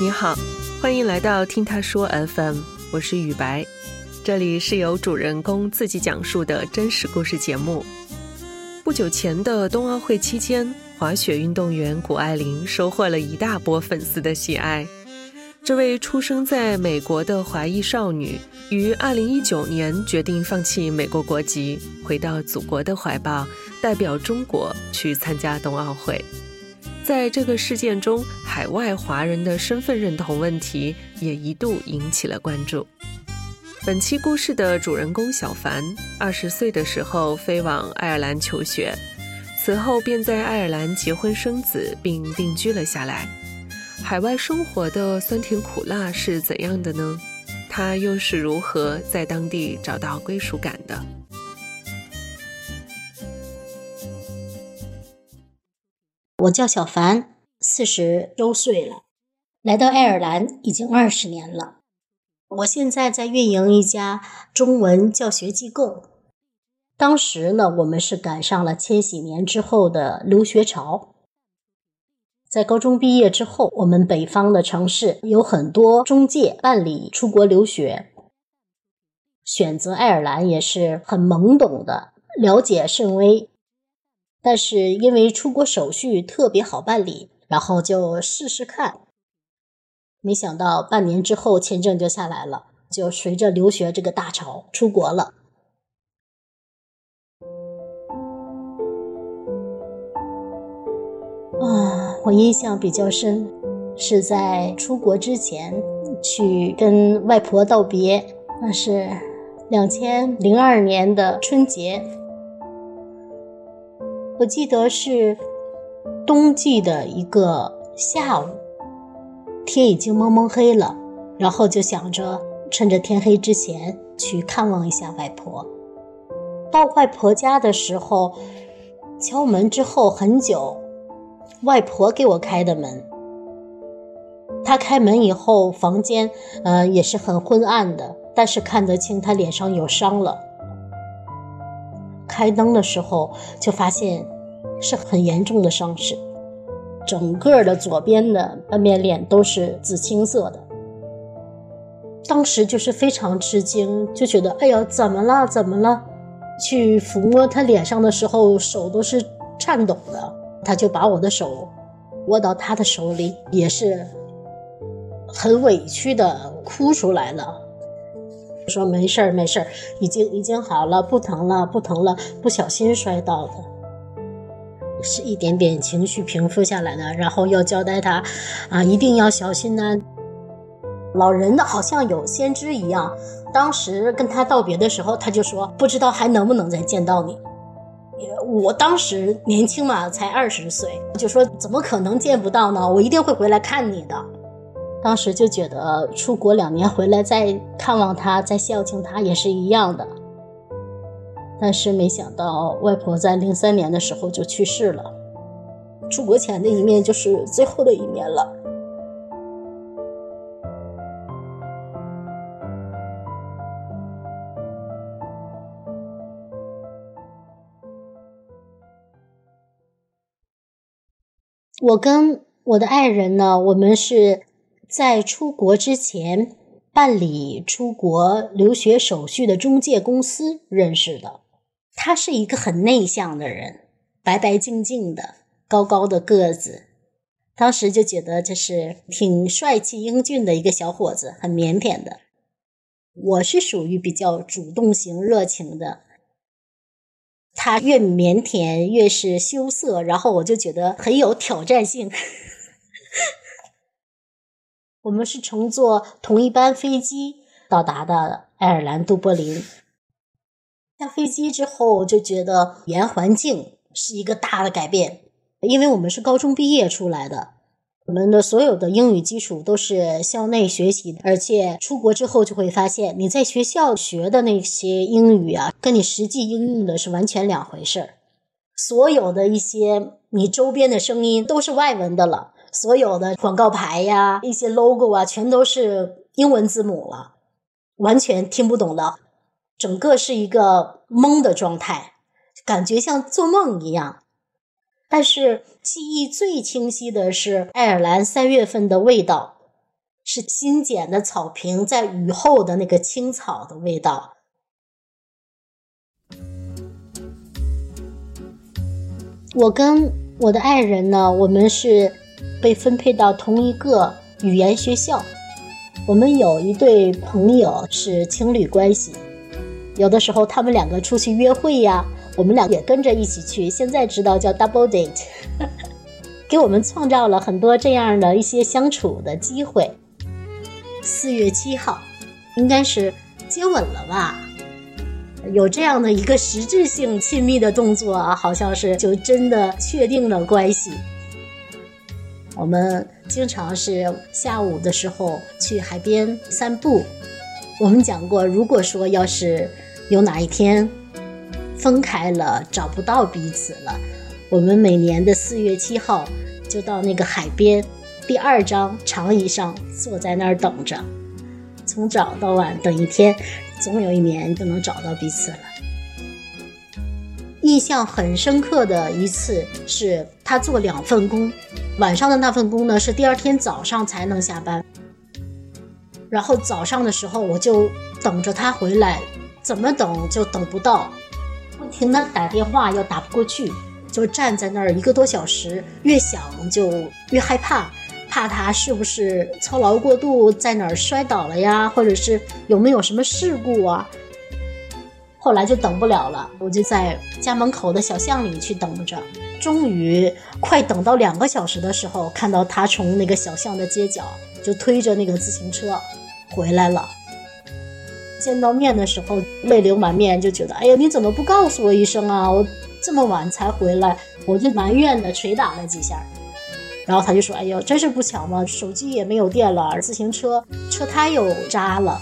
你好，欢迎来到听他说 FM，我是雨白，这里是由主人公自己讲述的真实故事节目。不久前的冬奥会期间，滑雪运动员谷爱凌收获了一大波粉丝的喜爱。这位出生在美国的华裔少女，于2019年决定放弃美国国籍，回到祖国的怀抱，代表中国去参加冬奥会。在这个事件中，海外华人的身份认同问题也一度引起了关注。本期故事的主人公小凡，二十岁的时候飞往爱尔兰求学，此后便在爱尔兰结婚生子，并定居了下来。海外生活的酸甜苦辣是怎样的呢？他又是如何在当地找到归属感的？我叫小凡，四十周岁了，来到爱尔兰已经二十年了。我现在在运营一家中文教学机构。当时呢，我们是赶上了千禧年之后的留学潮。在高中毕业之后，我们北方的城市有很多中介办理出国留学，选择爱尔兰也是很懵懂的，了解甚微。但是因为出国手续特别好办理，然后就试试看。没想到半年之后签证就下来了，就随着留学这个大潮出国了。啊，我印象比较深，是在出国之前去跟外婆道别，那是两千零二年的春节。我记得是冬季的一个下午，天已经蒙蒙黑了，然后就想着趁着天黑之前去看望一下外婆。到外婆家的时候，敲门之后很久。外婆给我开的门，她开门以后，房间呃也是很昏暗的，但是看得清她脸上有伤了。开灯的时候就发现是很严重的伤势，整个的左边的半边脸都是紫青色的。当时就是非常吃惊，就觉得哎呀怎么了怎么了？去抚摸他脸上的时候，手都是颤抖的。他就把我的手握到他的手里，也是很委屈的哭出来了，说没事儿没事儿，已经已经好了，不疼了不疼了，不小心摔倒的，是一点点情绪平复下来的，然后要交代他啊，一定要小心呐。老人的好像有先知一样，当时跟他道别的时候，他就说不知道还能不能再见到你。我当时年轻嘛，才二十岁，就说怎么可能见不到呢？我一定会回来看你的。当时就觉得出国两年回来再看望他，再孝敬他也是一样的。但是没想到外婆在零三年的时候就去世了，出国前的一面就是最后的一面了。我跟我的爱人呢，我们是在出国之前办理出国留学手续的中介公司认识的。他是一个很内向的人，白白净净的，高高的个子。当时就觉得这是挺帅气英俊的一个小伙子，很腼腆的。我是属于比较主动型、热情的。他越腼腆，越是羞涩，然后我就觉得很有挑战性。我们是乘坐同一班飞机到达的爱尔兰都柏林。下飞机之后，就觉得语言环境是一个大的改变，因为我们是高中毕业出来的。我们的所有的英语基础都是校内学习的，而且出国之后就会发现，你在学校学的那些英语啊，跟你实际应用的是完全两回事儿。所有的一些你周边的声音都是外文的了，所有的广告牌呀、一些 logo 啊，全都是英文字母了，完全听不懂的，整个是一个懵的状态，感觉像做梦一样。但是记忆最清晰的是爱尔兰三月份的味道，是新剪的草坪在雨后的那个青草的味道。我跟我的爱人呢，我们是被分配到同一个语言学校。我们有一对朋友是情侣关系，有的时候他们两个出去约会呀，我们俩也跟着一起去。现在知道叫 double date，给我们创造了很多这样的一些相处的机会。四月七号，应该是接吻了吧？有这样的一个实质性亲密的动作啊，好像是就真的确定了关系。我们经常是下午的时候去海边散步。我们讲过，如果说要是有哪一天分开了，找不到彼此了，我们每年的四月七号就到那个海边第二张长椅上坐在那儿等着，从早到晚等一天。总有一年就能找到彼此了。印象很深刻的一次是他做两份工，晚上的那份工呢是第二天早上才能下班。然后早上的时候我就等着他回来，怎么等就等不到，不停的打电话又打不过去，就站在那儿一个多小时，越想就越害怕。怕他是不是操劳过度，在哪儿摔倒了呀？或者是有没有什么事故啊？后来就等不了了，我就在家门口的小巷里去等着。终于快等到两个小时的时候，看到他从那个小巷的街角就推着那个自行车回来了。见到面的时候泪流满面，就觉得哎呀，你怎么不告诉我一声啊？我这么晚才回来，我就埋怨的捶打了几下。然后他就说：“哎呦，真是不巧嘛，手机也没有电了，自行车车胎又扎了。”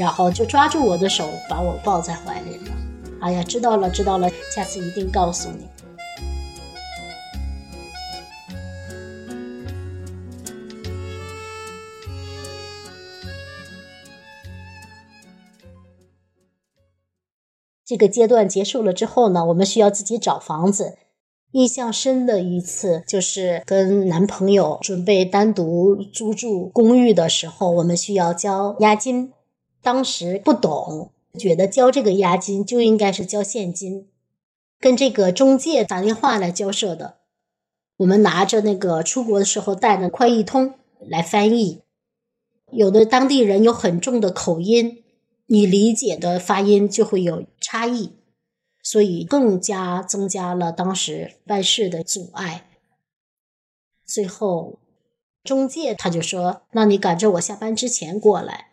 然后就抓住我的手，把我抱在怀里了。哎呀，知道了，知道了，下次一定告诉你。这个阶段结束了之后呢，我们需要自己找房子。印象深的一次，就是跟男朋友准备单独租住公寓的时候，我们需要交押金。当时不懂，觉得交这个押金就应该是交现金，跟这个中介打电话来交涉的。我们拿着那个出国的时候带的快译通来翻译，有的当地人有很重的口音，你理解的发音就会有差异。所以更加增加了当时办事的阻碍。最后，中介他就说：“那你赶着我下班之前过来。”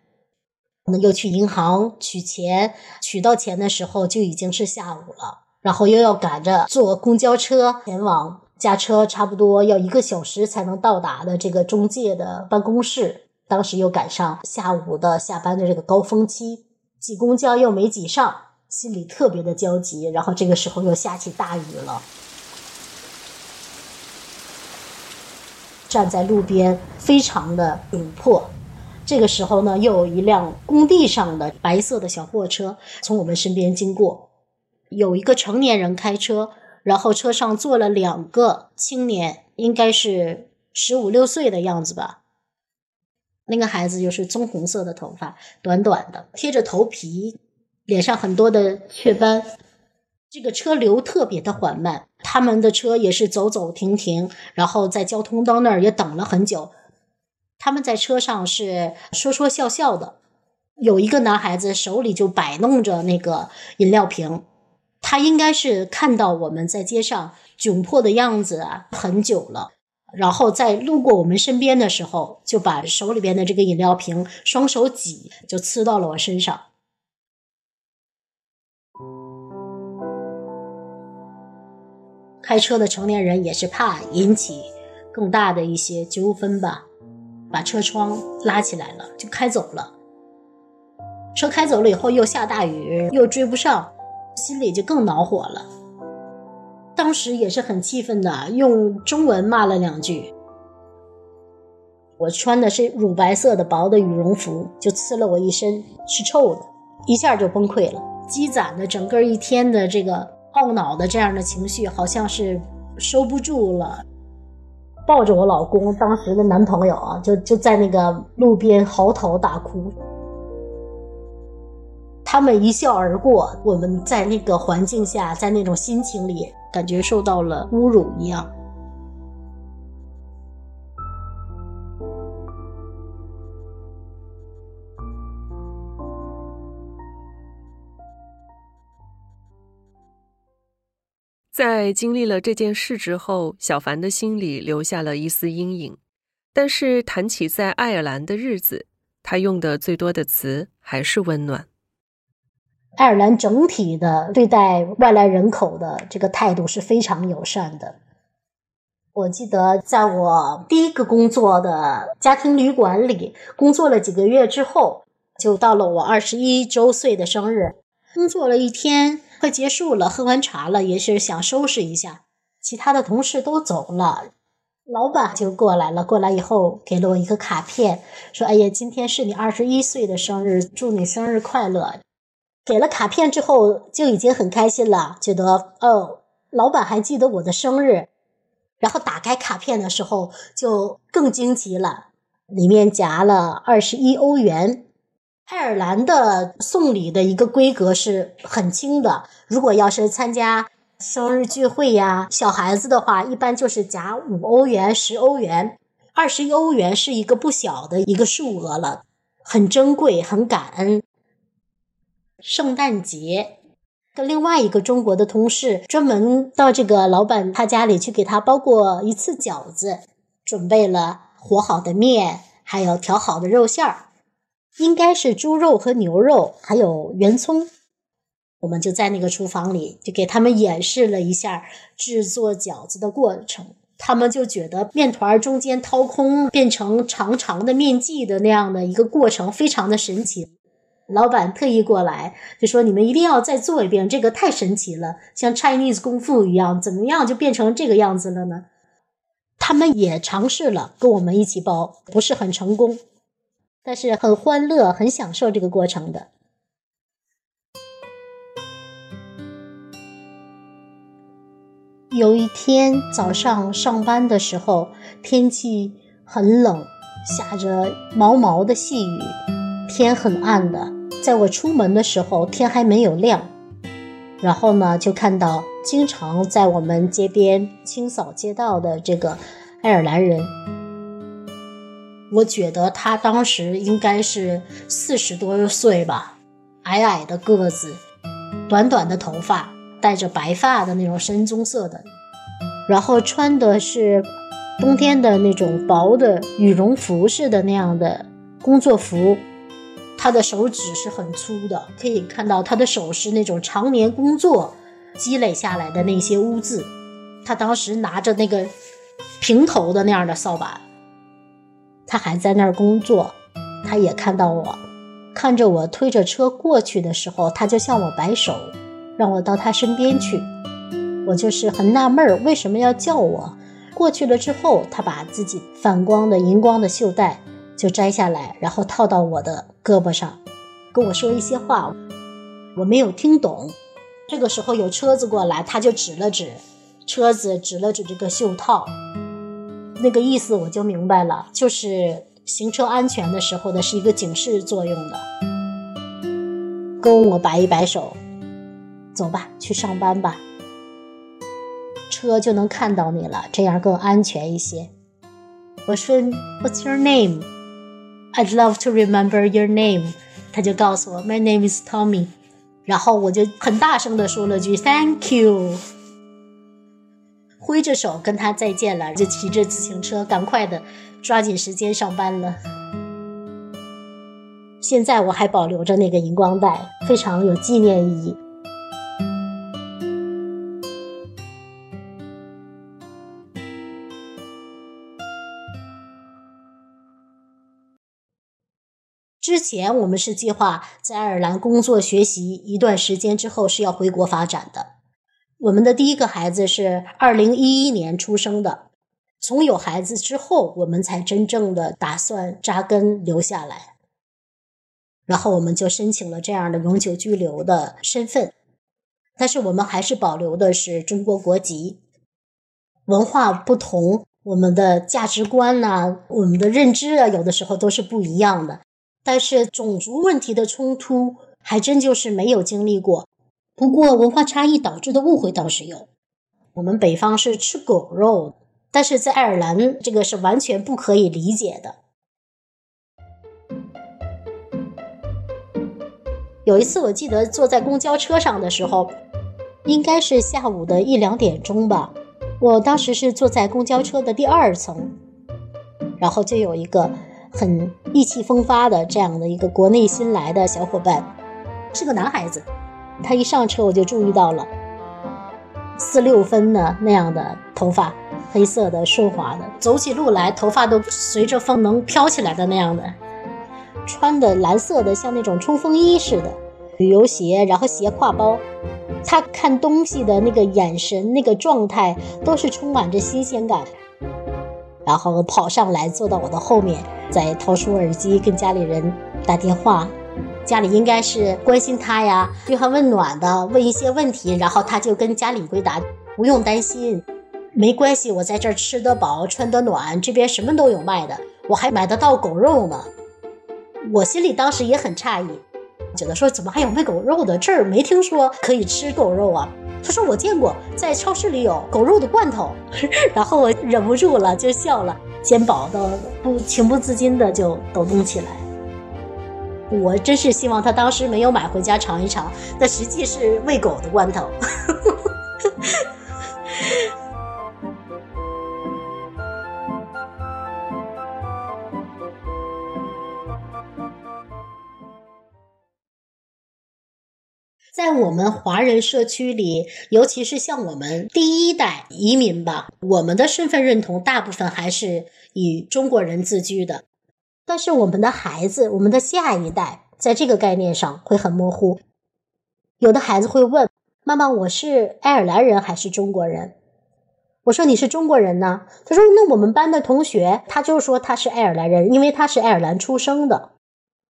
那又去银行取钱，取到钱的时候就已经是下午了。然后又要赶着坐公交车前往驾车，差不多要一个小时才能到达的这个中介的办公室。当时又赶上下午的下班的这个高峰期，挤公交又没挤上。心里特别的焦急，然后这个时候又下起大雨了，站在路边非常的窘迫。这个时候呢，又有一辆工地上的白色的小货车从我们身边经过，有一个成年人开车，然后车上坐了两个青年，应该是十五六岁的样子吧。那个孩子就是棕红色的头发，短短的，贴着头皮。脸上很多的雀斑，这个车流特别的缓慢，他们的车也是走走停停，然后在交通灯那儿也等了很久。他们在车上是说说笑笑的，有一个男孩子手里就摆弄着那个饮料瓶，他应该是看到我们在街上窘迫的样子很久了，然后在路过我们身边的时候，就把手里边的这个饮料瓶双手挤，就呲到了我身上。开车的成年人也是怕引起更大的一些纠纷吧，把车窗拉起来了就开走了。车开走了以后又下大雨，又追不上，心里就更恼火了。当时也是很气愤的，用中文骂了两句。我穿的是乳白色的薄的羽绒服，就呲了我一身，是臭的，一下就崩溃了，积攒的整个一天的这个。懊恼的这样的情绪好像是收不住了，抱着我老公当时的男朋友啊，就就在那个路边嚎啕大哭。他们一笑而过，我们在那个环境下，在那种心情里，感觉受到了侮辱一样。在经历了这件事之后，小凡的心里留下了一丝阴影。但是谈起在爱尔兰的日子，他用的最多的词还是温暖。爱尔兰整体的对待外来人口的这个态度是非常友善的。我记得在我第一个工作的家庭旅馆里工作了几个月之后，就到了我二十一周岁的生日，工作了一天。快结束了，喝完茶了，也是想收拾一下。其他的同事都走了，老板就过来了。过来以后，给了我一个卡片，说：“哎呀，今天是你二十一岁的生日，祝你生日快乐。”给了卡片之后，就已经很开心了，觉得哦，老板还记得我的生日。然后打开卡片的时候，就更惊奇了，里面夹了二十一欧元。爱尔兰的送礼的一个规格是很轻的，如果要是参加生日聚会呀，小孩子的话，一般就是夹五欧元、十欧元、二十一欧元是一个不小的一个数额了，很珍贵，很感恩。圣诞节，跟另外一个中国的同事专门到这个老板他家里去给他包过一次饺子，准备了和好的面，还有调好的肉馅儿。应该是猪肉和牛肉，还有圆葱。我们就在那个厨房里，就给他们演示了一下制作饺子的过程。他们就觉得面团中间掏空变成长长的面剂的那样的一个过程非常的神奇。老板特意过来就说：“你们一定要再做一遍，这个太神奇了，像 Chinese 功夫一样，怎么样就变成这个样子了呢？”他们也尝试了跟我们一起包，不是很成功。但是很欢乐，很享受这个过程的。有一天早上上班的时候，天气很冷，下着毛毛的细雨，天很暗的。在我出门的时候，天还没有亮，然后呢，就看到经常在我们街边清扫街道的这个爱尔兰人。我觉得他当时应该是四十多岁吧，矮矮的个子，短短的头发，带着白发的那种深棕色的，然后穿的是冬天的那种薄的羽绒服似的那样的工作服。他的手指是很粗的，可以看到他的手是那种常年工作积累下来的那些污渍。他当时拿着那个平头的那样的扫把。他还在那儿工作，他也看到我，看着我推着车过去的时候，他就向我摆手，让我到他身边去。我就是很纳闷儿，为什么要叫我？过去了之后，他把自己反光的荧光的袖带就摘下来，然后套到我的胳膊上，跟我说一些话，我没有听懂。这个时候有车子过来，他就指了指车子，指了指这个袖套。那个意思我就明白了，就是行车安全的时候的是一个警示作用的。跟我摆一摆手，走吧，去上班吧，车就能看到你了，这样更安全一些。我说，What's your name? I'd love to remember your name。他就告诉我，My name is Tommy。然后我就很大声的说了句 Thank you。挥着手跟他再见了，就骑着自行车赶快的抓紧时间上班了。现在我还保留着那个荧光带，非常有纪念意义。之前我们是计划在爱尔兰工作学习一段时间之后是要回国发展的。我们的第一个孩子是二零一一年出生的，从有孩子之后，我们才真正的打算扎根留下来。然后我们就申请了这样的永久居留的身份，但是我们还是保留的是中国国籍。文化不同，我们的价值观呐，我们的认知啊，有的时候都是不一样的。但是种族问题的冲突还真就是没有经历过。不过文化差异导致的误会倒是有。我们北方是吃狗肉，但是在爱尔兰这个是完全不可以理解的。有一次我记得坐在公交车上的时候，应该是下午的一两点钟吧。我当时是坐在公交车的第二层，然后就有一个很意气风发的这样的一个国内新来的小伙伴，是个男孩子。他一上车我就注意到了，四六分的那样的头发，黑色的顺滑的，走起路来头发都随着风能飘起来的那样的，穿的蓝色的像那种冲锋衣似的旅游鞋，然后斜挎包。他看东西的那个眼神、那个状态，都是充满着新鲜感。然后跑上来，坐到我的后面，再掏出耳机跟家里人打电话。家里应该是关心他呀，嘘寒问暖的，问一些问题。然后他就跟家里回答：“不用担心，没关系，我在这儿吃得饱，穿得暖，这边什么都有卖的，我还买得到狗肉呢。”我心里当时也很诧异。觉得说怎么还有卖狗肉的？这儿没听说可以吃狗肉啊。他说我见过，在超市里有狗肉的罐头。然后我忍不住了，就笑了，肩膀都不情不自禁的就抖动起来。我真是希望他当时没有买回家尝一尝，那实际是喂狗的罐头。在我们华人社区里，尤其是像我们第一代移民吧，我们的身份认同大部分还是以中国人自居的。但是我们的孩子，我们的下一代，在这个概念上会很模糊。有的孩子会问妈妈：“我是爱尔兰人还是中国人？”我说：“你是中国人呢。”他说：“那我们班的同学，他就说他是爱尔兰人，因为他是爱尔兰出生的，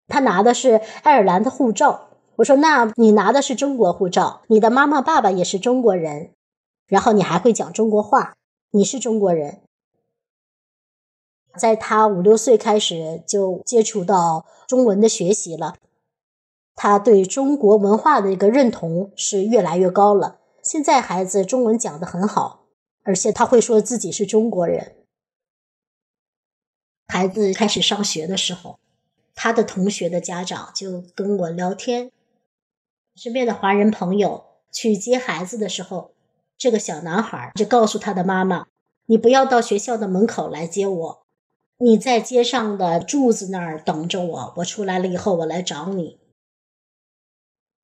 他拿的是爱尔兰的护照。”我说：“那你拿的是中国护照，你的妈妈爸爸也是中国人，然后你还会讲中国话，你是中国人。”在他五六岁开始就接触到中文的学习了，他对中国文化的一个认同是越来越高了。现在孩子中文讲得很好，而且他会说自己是中国人。孩子开始上学的时候，他的同学的家长就跟我聊天。身边的华人朋友去接孩子的时候，这个小男孩就告诉他的妈妈：“你不要到学校的门口来接我，你在街上的柱子那儿等着我。我出来了以后，我来找你。”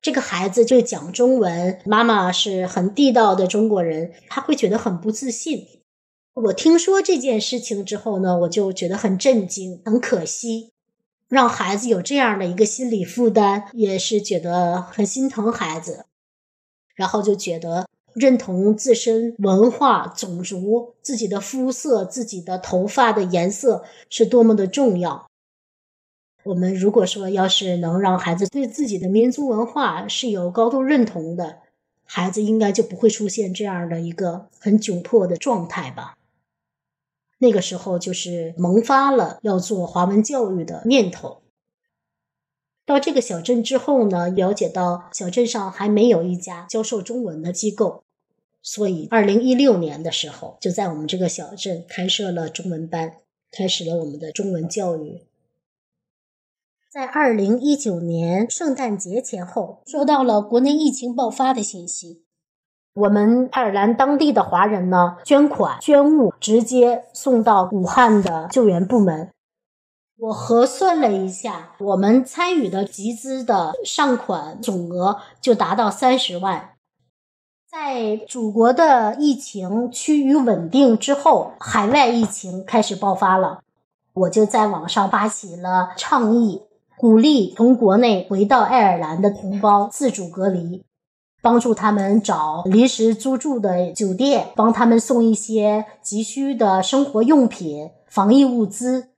这个孩子就讲中文，妈妈是很地道的中国人，他会觉得很不自信。我听说这件事情之后呢，我就觉得很震惊，很可惜。让孩子有这样的一个心理负担，也是觉得很心疼孩子，然后就觉得认同自身文化、种族、自己的肤色、自己的头发的颜色是多么的重要。我们如果说要是能让孩子对自己的民族文化是有高度认同的，孩子应该就不会出现这样的一个很窘迫的状态吧。那个时候就是萌发了要做华文教育的念头。到这个小镇之后呢，了解到小镇上还没有一家教授中文的机构，所以二零一六年的时候，就在我们这个小镇开设了中文班，开始了我们的中文教育。在二零一九年圣诞节前后，收到了国内疫情爆发的信息。我们爱尔兰当地的华人呢，捐款捐物直接送到武汉的救援部门。我核算了一下，我们参与的集资的上款总额就达到三十万。在祖国的疫情趋于稳定之后，海外疫情开始爆发了，我就在网上发起了倡议，鼓励从国内回到爱尔兰的同胞自主隔离。帮助他们找临时租住的酒店，帮他们送一些急需的生活用品、防疫物资。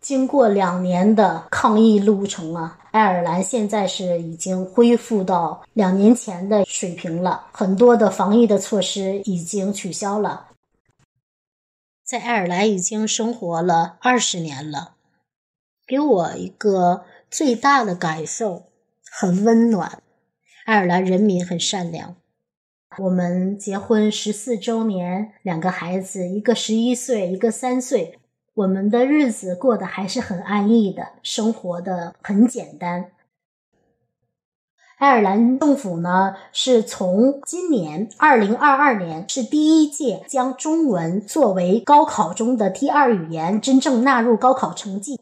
经过两年的抗疫路程啊，爱尔兰现在是已经恢复到两年前的水平了，很多的防疫的措施已经取消了。在爱尔兰已经生活了二十年了，给我一个最大的感受，很温暖。爱尔兰人民很善良。我们结婚十四周年，两个孩子，一个十一岁，一个三岁。我们的日子过得还是很安逸的，生活的很简单。爱尔兰政府呢，是从今年二零二二年是第一届将中文作为高考中的第二语言真正纳入高考成绩。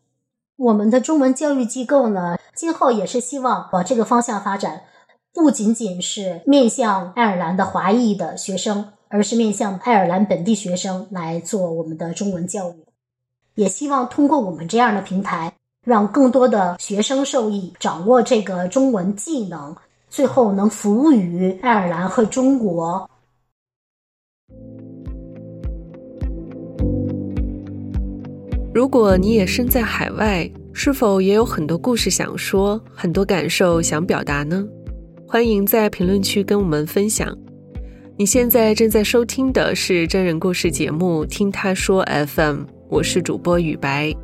我们的中文教育机构呢，今后也是希望往这个方向发展，不仅仅是面向爱尔兰的华裔的学生，而是面向爱尔兰本地学生来做我们的中文教育。也希望通过我们这样的平台。让更多的学生受益，掌握这个中文技能，最后能服务于爱尔兰和中国。如果你也身在海外，是否也有很多故事想说，很多感受想表达呢？欢迎在评论区跟我们分享。你现在正在收听的是真人故事节目《听他说 FM》，我是主播雨白。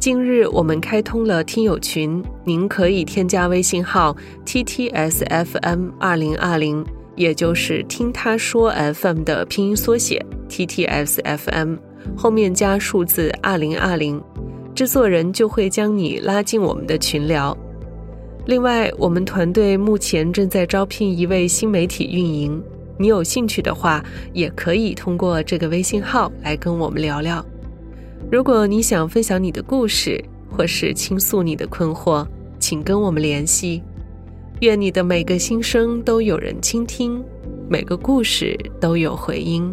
近日，我们开通了听友群，您可以添加微信号 t t s f m 二零二零，也就是听他说 FM 的拼音缩写 t t s f m，后面加数字二零二零，制作人就会将你拉进我们的群聊。另外，我们团队目前正在招聘一位新媒体运营，你有兴趣的话，也可以通过这个微信号来跟我们聊聊。如果你想分享你的故事，或是倾诉你的困惑，请跟我们联系。愿你的每个心声都有人倾听，每个故事都有回音。